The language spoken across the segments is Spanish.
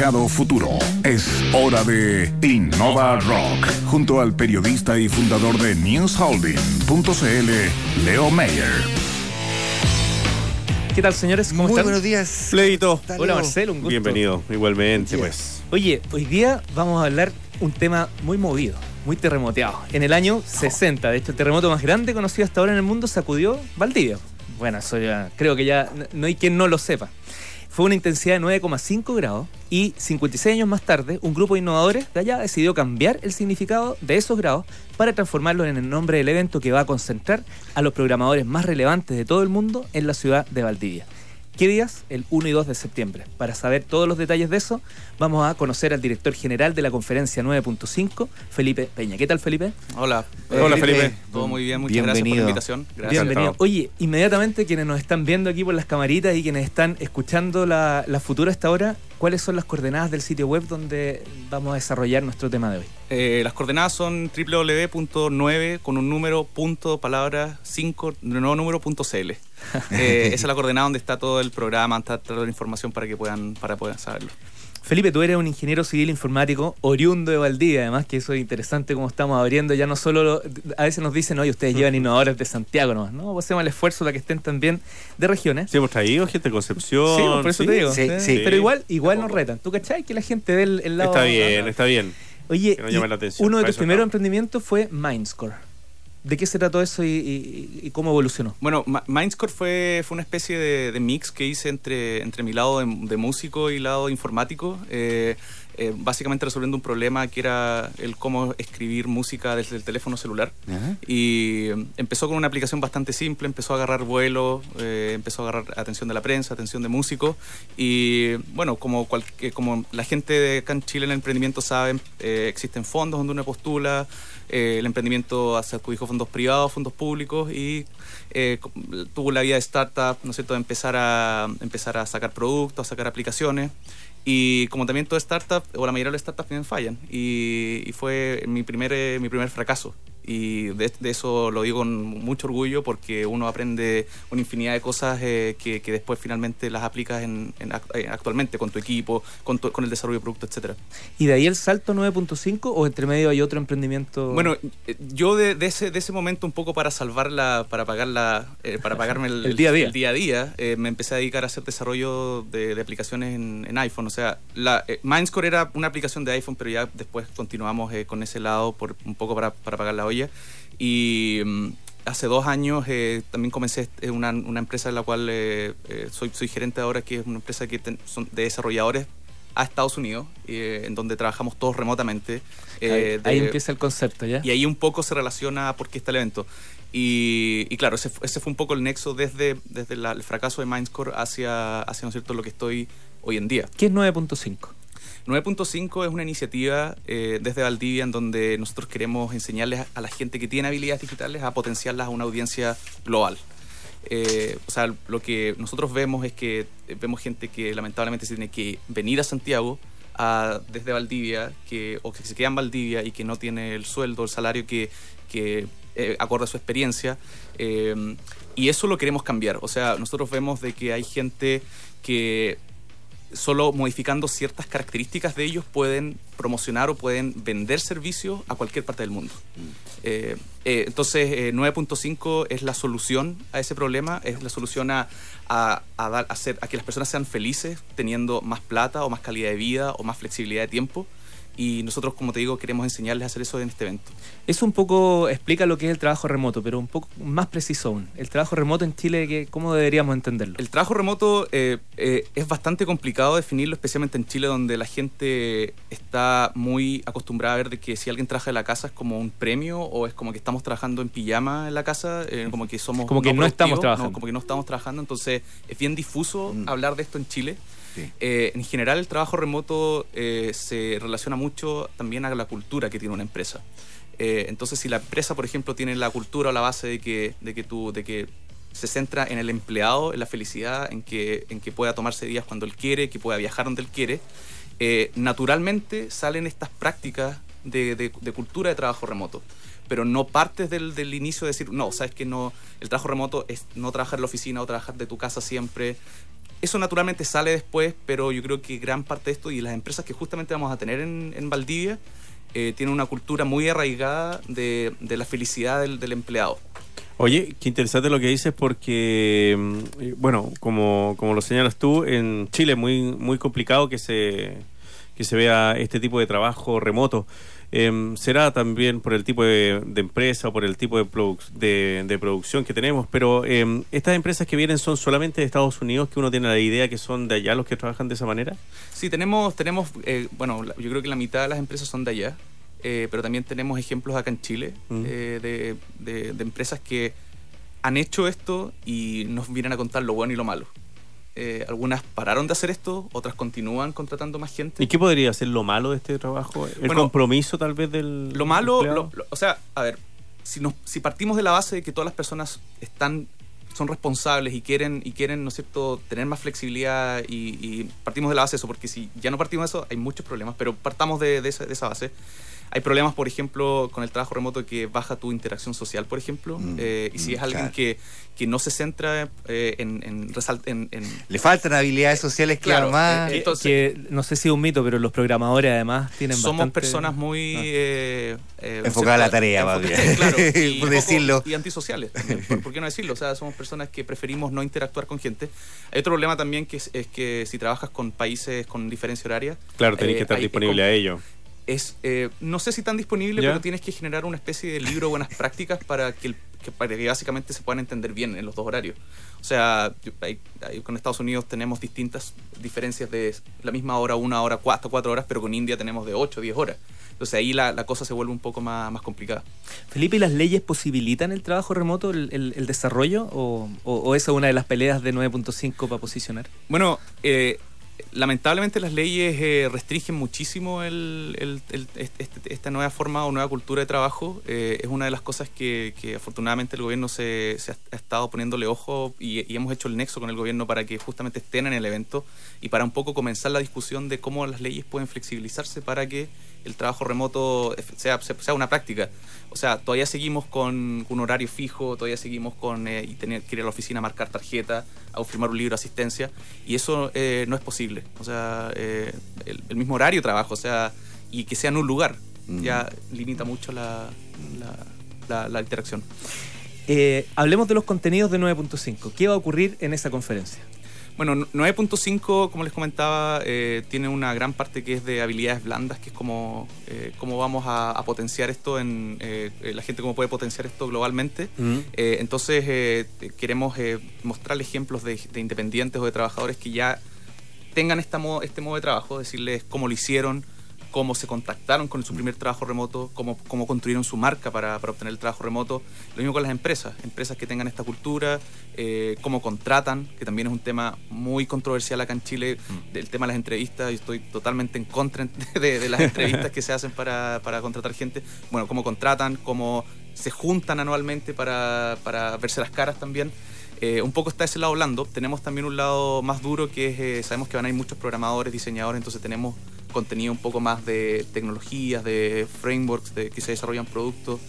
mercado futuro. Es hora de Innova Rock, junto al periodista y fundador de NewsHolding.cl, Leo Mayer. ¿Qué tal, señores? ¿Cómo Muy están? buenos días. Fleito. Tal- Hola. Marcelo, un gusto. Bienvenido, igualmente, pues. Oye, hoy día vamos a hablar un tema muy movido, muy terremoteado. En el año 60, de hecho, el terremoto más grande conocido hasta ahora en el mundo sacudió Valdivia. Bueno, eso ya creo que ya no hay quien no lo sepa. Fue una intensidad de 9,5 grados y 56 años más tarde, un grupo de innovadores de allá decidió cambiar el significado de esos grados para transformarlos en el nombre del evento que va a concentrar a los programadores más relevantes de todo el mundo en la ciudad de Valdivia. ¿Qué días? El 1 y 2 de septiembre. Para saber todos los detalles de eso, vamos a conocer al director general de la conferencia 9.5, Felipe Peña. ¿Qué tal, Felipe? Hola. Hola, Felipe. Todo muy bien, muchas gracias por la invitación. Gracias. Bienvenido. Oye, inmediatamente quienes nos están viendo aquí por las camaritas y quienes están escuchando la, la futura hasta ahora, ¿cuáles son las coordenadas del sitio web donde vamos a desarrollar nuestro tema de hoy? Eh, las coordenadas son www.9 con un número, punto, palabra, 5, nuevo número, punto CL. Eh, esa es la coordenada donde está todo el programa, está toda la información para que puedan, para poder saberlo. Felipe, tú eres un ingeniero civil informático oriundo de Valdivia, además que eso es interesante como estamos abriendo, ya no solo, lo- a veces nos dicen, oye, ustedes llevan innovadores de Santiago nomás, ¿no? Hacemos el esfuerzo para que estén también de regiones. Sí, hemos traído gente de Concepción. Sí, por eso te digo. sí, sí. Pero igual, igual nos retan. ¿Tú cachai? Que la gente ve el, lado. Está bien, está bien. Oye, la atención, uno de tus primeros emprendimientos fue Mindscore. ¿De qué se trató eso y, cómo evolucionó? Bueno, Mindscore fue, fue una especie de, de mix que hice entre, entre mi lado de, de músico y lado informático, eh, eh, básicamente resolviendo un problema que era el cómo escribir música desde el teléfono celular. Ajá. Y eh, empezó con una aplicación bastante simple, empezó a agarrar vuelo, eh, empezó a agarrar atención de la prensa, atención de músicos. Y bueno, como, cual- eh, como la gente de acá en Chile en el emprendimiento saben, eh, existen fondos donde uno postula, eh, el emprendimiento hace adjudico fondos privados, fondos públicos y eh, tuvo la vida de startup, ¿no es cierto?, de empezar a, empezar a sacar productos, a sacar aplicaciones. Y como también toda startup, o la mayoría de las startups también fallan. Y, fue mi primer, eh, mi primer fracaso. Y de, de eso lo digo con mucho orgullo porque uno aprende una infinidad de cosas eh, que, que después finalmente las aplicas en, en eh, actualmente con tu equipo, con, tu- con el desarrollo de productos, etcétera. ¿Y de ahí el salto 9.5 o entre medio hay otro emprendimiento? Bueno, eh, yo de, de ese, de ese momento un poco para salvarla, para pagarla, eh, para pagarme el, El día a día. el día, a día, eh, me empecé a dedicar a hacer desarrollo de, de aplicaciones en, en iPhone. O sea, la, eh, Mindscore era una aplicación de iPhone, pero ya después continuamos con ese lado por un poco para, para pagar la olla. Y mm, hace dos años eh, también comencé eh, una, una empresa en la cual eh, eh, soy, soy gerente ahora, que es una empresa que ten- son de desarrolladores a Estados Unidos, eh, en donde trabajamos todos remotamente. ahí, eh, ahí de- empieza el concepto, ¿ya? y ahí un poco se relaciona a por qué está el evento. Y, y claro, ese, ese fue un poco el nexo desde, desde la- el fracaso de Mindscore hacia, hacia ¿no es cierto? lo que estoy hoy en día. ¿Qué es 9.5? 9.5 es una iniciativa eh, desde Valdivia en donde nosotros queremos enseñarles a la gente que tiene habilidades digitales a potenciarlas a una audiencia global. Eh, o sea, lo que nosotros vemos es que eh, vemos gente que lamentablemente se tiene que venir a Santiago a- desde Valdivia, que, o que se queda en Valdivia y que no tiene el sueldo, el salario que, que eh, acorde a su experiencia. y eso lo queremos cambiar. O sea, nosotros vemos de que hay gente que solo modificando ciertas características de ellos pueden promocionar o pueden vender servicios a cualquier parte del mundo. Eh, eh, entonces, eh, 9.5 es la solución a ese problema, es la solución a, a, a dar, a, hacer, a que las personas sean felices teniendo más plata o más calidad de vida o más flexibilidad de tiempo. Y nosotros, como te digo, queremos enseñarles a hacer eso en este evento. Eso un poco explica lo que es el trabajo remoto, pero un poco más preciso aún. El trabajo remoto en Chile, ¿qué- ¿cómo deberíamos entenderlo? El trabajo remoto eh, eh, es bastante complicado definirlo, especialmente en Chile, donde la gente está muy acostumbrada a ver de que si alguien trabaja en la casa es como un premio o es como que estamos trabajando en pijama en la casa, eh, como que somos Como que no estamos trabajando. como que no estamos trabajando. Entonces es bien difuso Mm. hablar de esto en Chile. Eh, en general, el trabajo remoto eh, se relaciona mucho también a la cultura que tiene una empresa. Eh, entonces, si la empresa, por ejemplo, tiene la cultura o la base de que, de que, tú, de que se centra en el empleado, en la felicidad, en que, en que pueda tomarse días cuando él quiere, que pueda viajar donde él quiere, eh, naturalmente salen estas prácticas de, de- de cultura de trabajo remoto. Pero no partes del, del inicio de decir, no, sabes que no, el trabajo remoto es no trabajar en la oficina o trabajar de tu casa siempre. Eso naturalmente sale después, pero yo creo que gran parte de esto y las empresas que justamente vamos a tener en, en Valdivia eh, tienen una cultura muy arraigada de, de la felicidad del, empleado. Oye, qué interesante lo que dices porque, mm, bueno, como, como lo señalas tú, en Chile es muy, muy complicado que se, que se vea este tipo de trabajo remoto. Em, será también por el tipo de, de empresa o por el tipo de, produc- de, de producción que tenemos, pero em, estas empresas que vienen son solamente de Estados Unidos, que uno tiene la idea que son de allá los que trabajan de esa manera. Sí, tenemos, tenemos eh, bueno, yo creo que la mitad de las empresas son de allá, eh, pero también tenemos ejemplos acá en Chile eh, de, de- de empresas que han hecho esto y nos vienen a contar lo bueno y lo malo. Eh, algunas pararon de hacer esto, otras continúan contratando más gente. ¿Y qué podría ser lo malo de este trabajo? ¿El Bueno, compromiso tal vez del Lo malo, lo- lo- o sea, a ver, si, nos, si partimos de la base de que todas las personas están son responsables y quieren y quieren no es cierto tener más flexibilidad y, y partimos de la base de eso porque si ya no partimos de eso hay muchos problemas pero partamos de, de esa, de esa base hay problemas por ejemplo con el trabajo remoto que baja tu interacción social por ejemplo Mm, eh, y si mm, es alguien claro. que, que no se centra eh, en, en, resalt- en- en- Le faltan habilidades sociales, claro, Claro, más. eh, Que- Entonces- que no sé si es un mito, pero los programadores además tienen somos bastante- personas muy Ah. eh, eh, Enfocada a la tarea, más Enfocadas, bien. claro, y, Por decirlo. y antisociales también, ¿por, por qué no decirlo? O sea, somos personas que preferimos no interactuar con gente. Hay otro problema también que es, es que si trabajas con países con diferencia horaria, Claro, tenés eh, que estar hay- disponible a ello. Es eh, no sé si tan disponible, pero tienes que generar una especie de libro de buenas prácticas para que, el- que- para que básicamente se puedan entender bien en los dos horarios. O sea, yo- hay- hay- con Estados Unidos tenemos distintas diferencias de la misma hora, una hora, cuatro, cuatro horas, pero con India tenemos de 8, 10 horas. Entonces ahí la, la cosa se vuelve un poco más, más complicada. Felipe, ¿y las leyes posibilitan el trabajo remoto, el, el- el desarrollo? ¿O, o, o esa es una de las peleas de 9.5 para posicionar? Bueno, eh, lamentablemente las leyes eh, restringen muchísimo esta nueva forma o nueva cultura de trabajo. Eh, es una de las cosas que, afortunadamente el gobierno se, ha, estado poniéndole ojo y, hemos hecho el nexo con el gobierno para que justamente estén en el evento y para un poco comenzar la discusión de cómo las leyes pueden flexibilizarse para que el trabajo remoto sea, sea, una práctica. O sea, todavía seguimos con un horario fijo, todavía seguimos con eh, y ir a la oficina a marcar tarjeta, a firmar un libro de asistencia, y eso eh, no es posible. O sea, eh, el, el mismo horario de trabajo, o sea, y que sea en un lugar, Mm. ya limita mucho la, la, la- la interacción. Eh, hablemos de los contenidos de 9.5. ¿Qué va a ocurrir en esa conferencia? Bueno, 9.5, como les comentaba, eh, tiene una gran parte que es de habilidades blandas, que es como eh, cómo vamos a, a potenciar esto en eh, eh, la gente cómo puede potenciar esto globalmente. Eh, entonces eh, queremos eh, mostrar ejemplos de, de independientes o de trabajadores que ya tengan esta este modo de trabajo, decirles cómo lo hicieron, cómo se contactaron con su primer trabajo remoto, cómo, cómo construyeron su marca para, para obtener el trabajo remoto. Lo mismo con las empresas, empresas que tengan esta cultura, eh, cómo contratan, que también es un tema muy controversial acá en Chile, del tema de las entrevistas. Yo estoy totalmente en contra de, de las entrevistas que se hacen para, para contratar gente. Bueno, cómo contratan, cómo se juntan anualmente para, para verse las caras también. Eh, un poco está ese lado blando. Tenemos también un lado más duro que es, eh, sabemos que van a ir muchos programadores, diseñadores, entonces tenemos contenido un poco más de tecnologías, de frameworks, de que se desarrollan productos.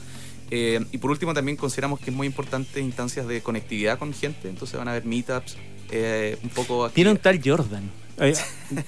Eh, y por último también consideramos que es muy importante instancias de conectividad con gente, entonces van a haber meetups, eh, un poco... Tiene un tal Jordan. Hay-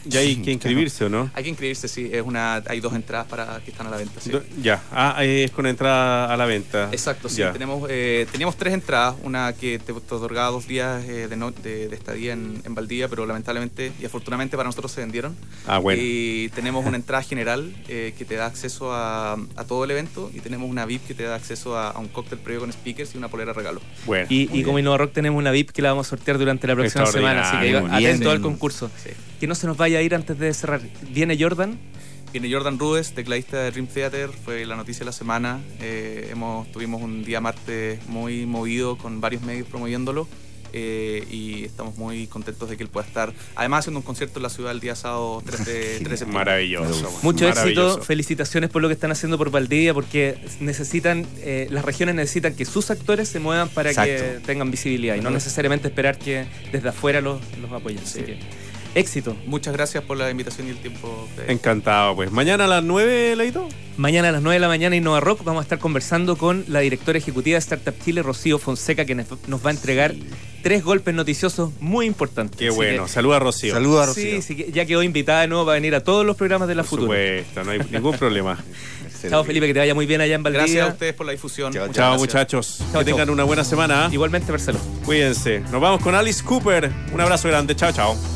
ya hay que inscribirse, ¿o no? Hay que inscribirse, sí, es una, hay dos entradas para que están a la venta. sí. Do- Ya, ah, es con entrada a la venta. Exacto, sí. Ya. Tenemos, eh, teníamos tres entradas, una que te, te otorgaba dos días eh, de, no- de- de estadía en, en Valdivia, pero lamentablemente y afortunadamente para nosotros se vendieron. Ah, bueno. Y tenemos una entrada general eh, que te da acceso a, a todo el evento y tenemos una VIP que te da acceso a, a un cóctel previo con speakers y una polera regalo. Bueno. Y, y como. Innova Rock tenemos una VIP que la vamos a sortear durante la próxima semana, así que atento al concurso. Sí. Que no se nos vaya a ir antes de cerrar. Viene Jordan. Viene Jordan Rudes, tecladista de Dream Theater, fue la noticia de la semana. Eh, hemos, tuvimos un día martes muy movido con varios medios promoviéndolo eh, y estamos muy contentos de que él pueda estar. Además, haciendo un concierto en la ciudad el día sábado 3 de, 3 de septiembre. Maravilloso. Mucho maravilloso. éxito, felicitaciones por lo que están haciendo por Valdivia, porque necesitan, eh, las regiones necesitan que sus actores se muevan para que Exacto. tengan visibilidad y no necesariamente esperar que desde afuera los, los apoyen. Así Sí. que, Éxito. Muchas gracias por la invitación y el tiempo. de- Encantado, pues. Mañana a las 9, Leito. Mañana a las 9 de la mañana en Nova Rock vamos a estar conversando con la directora ejecutiva de Startup Chile, Rocío Fonseca, que nos va a entregar tres golpes noticiosos muy importantes. Qué Así bueno. que- Saluda a Rocío. Saludos a Sí, Rocío. sí, que ya quedó invitada de nuevo para venir a todos los programas de la Por Futura. supuesto, no hay ningún problema. Chao Felipe, que te vaya muy bien allá en Valdivia. Gracias a ustedes por la difusión. Chao, Muchas Chao, gracias. muchachos. Chao, que tengan chao. una buena semana. Igualmente, Marcelo. Cuídense. Nos vamos con Alice Cooper. Un abrazo grande. Chao, chao.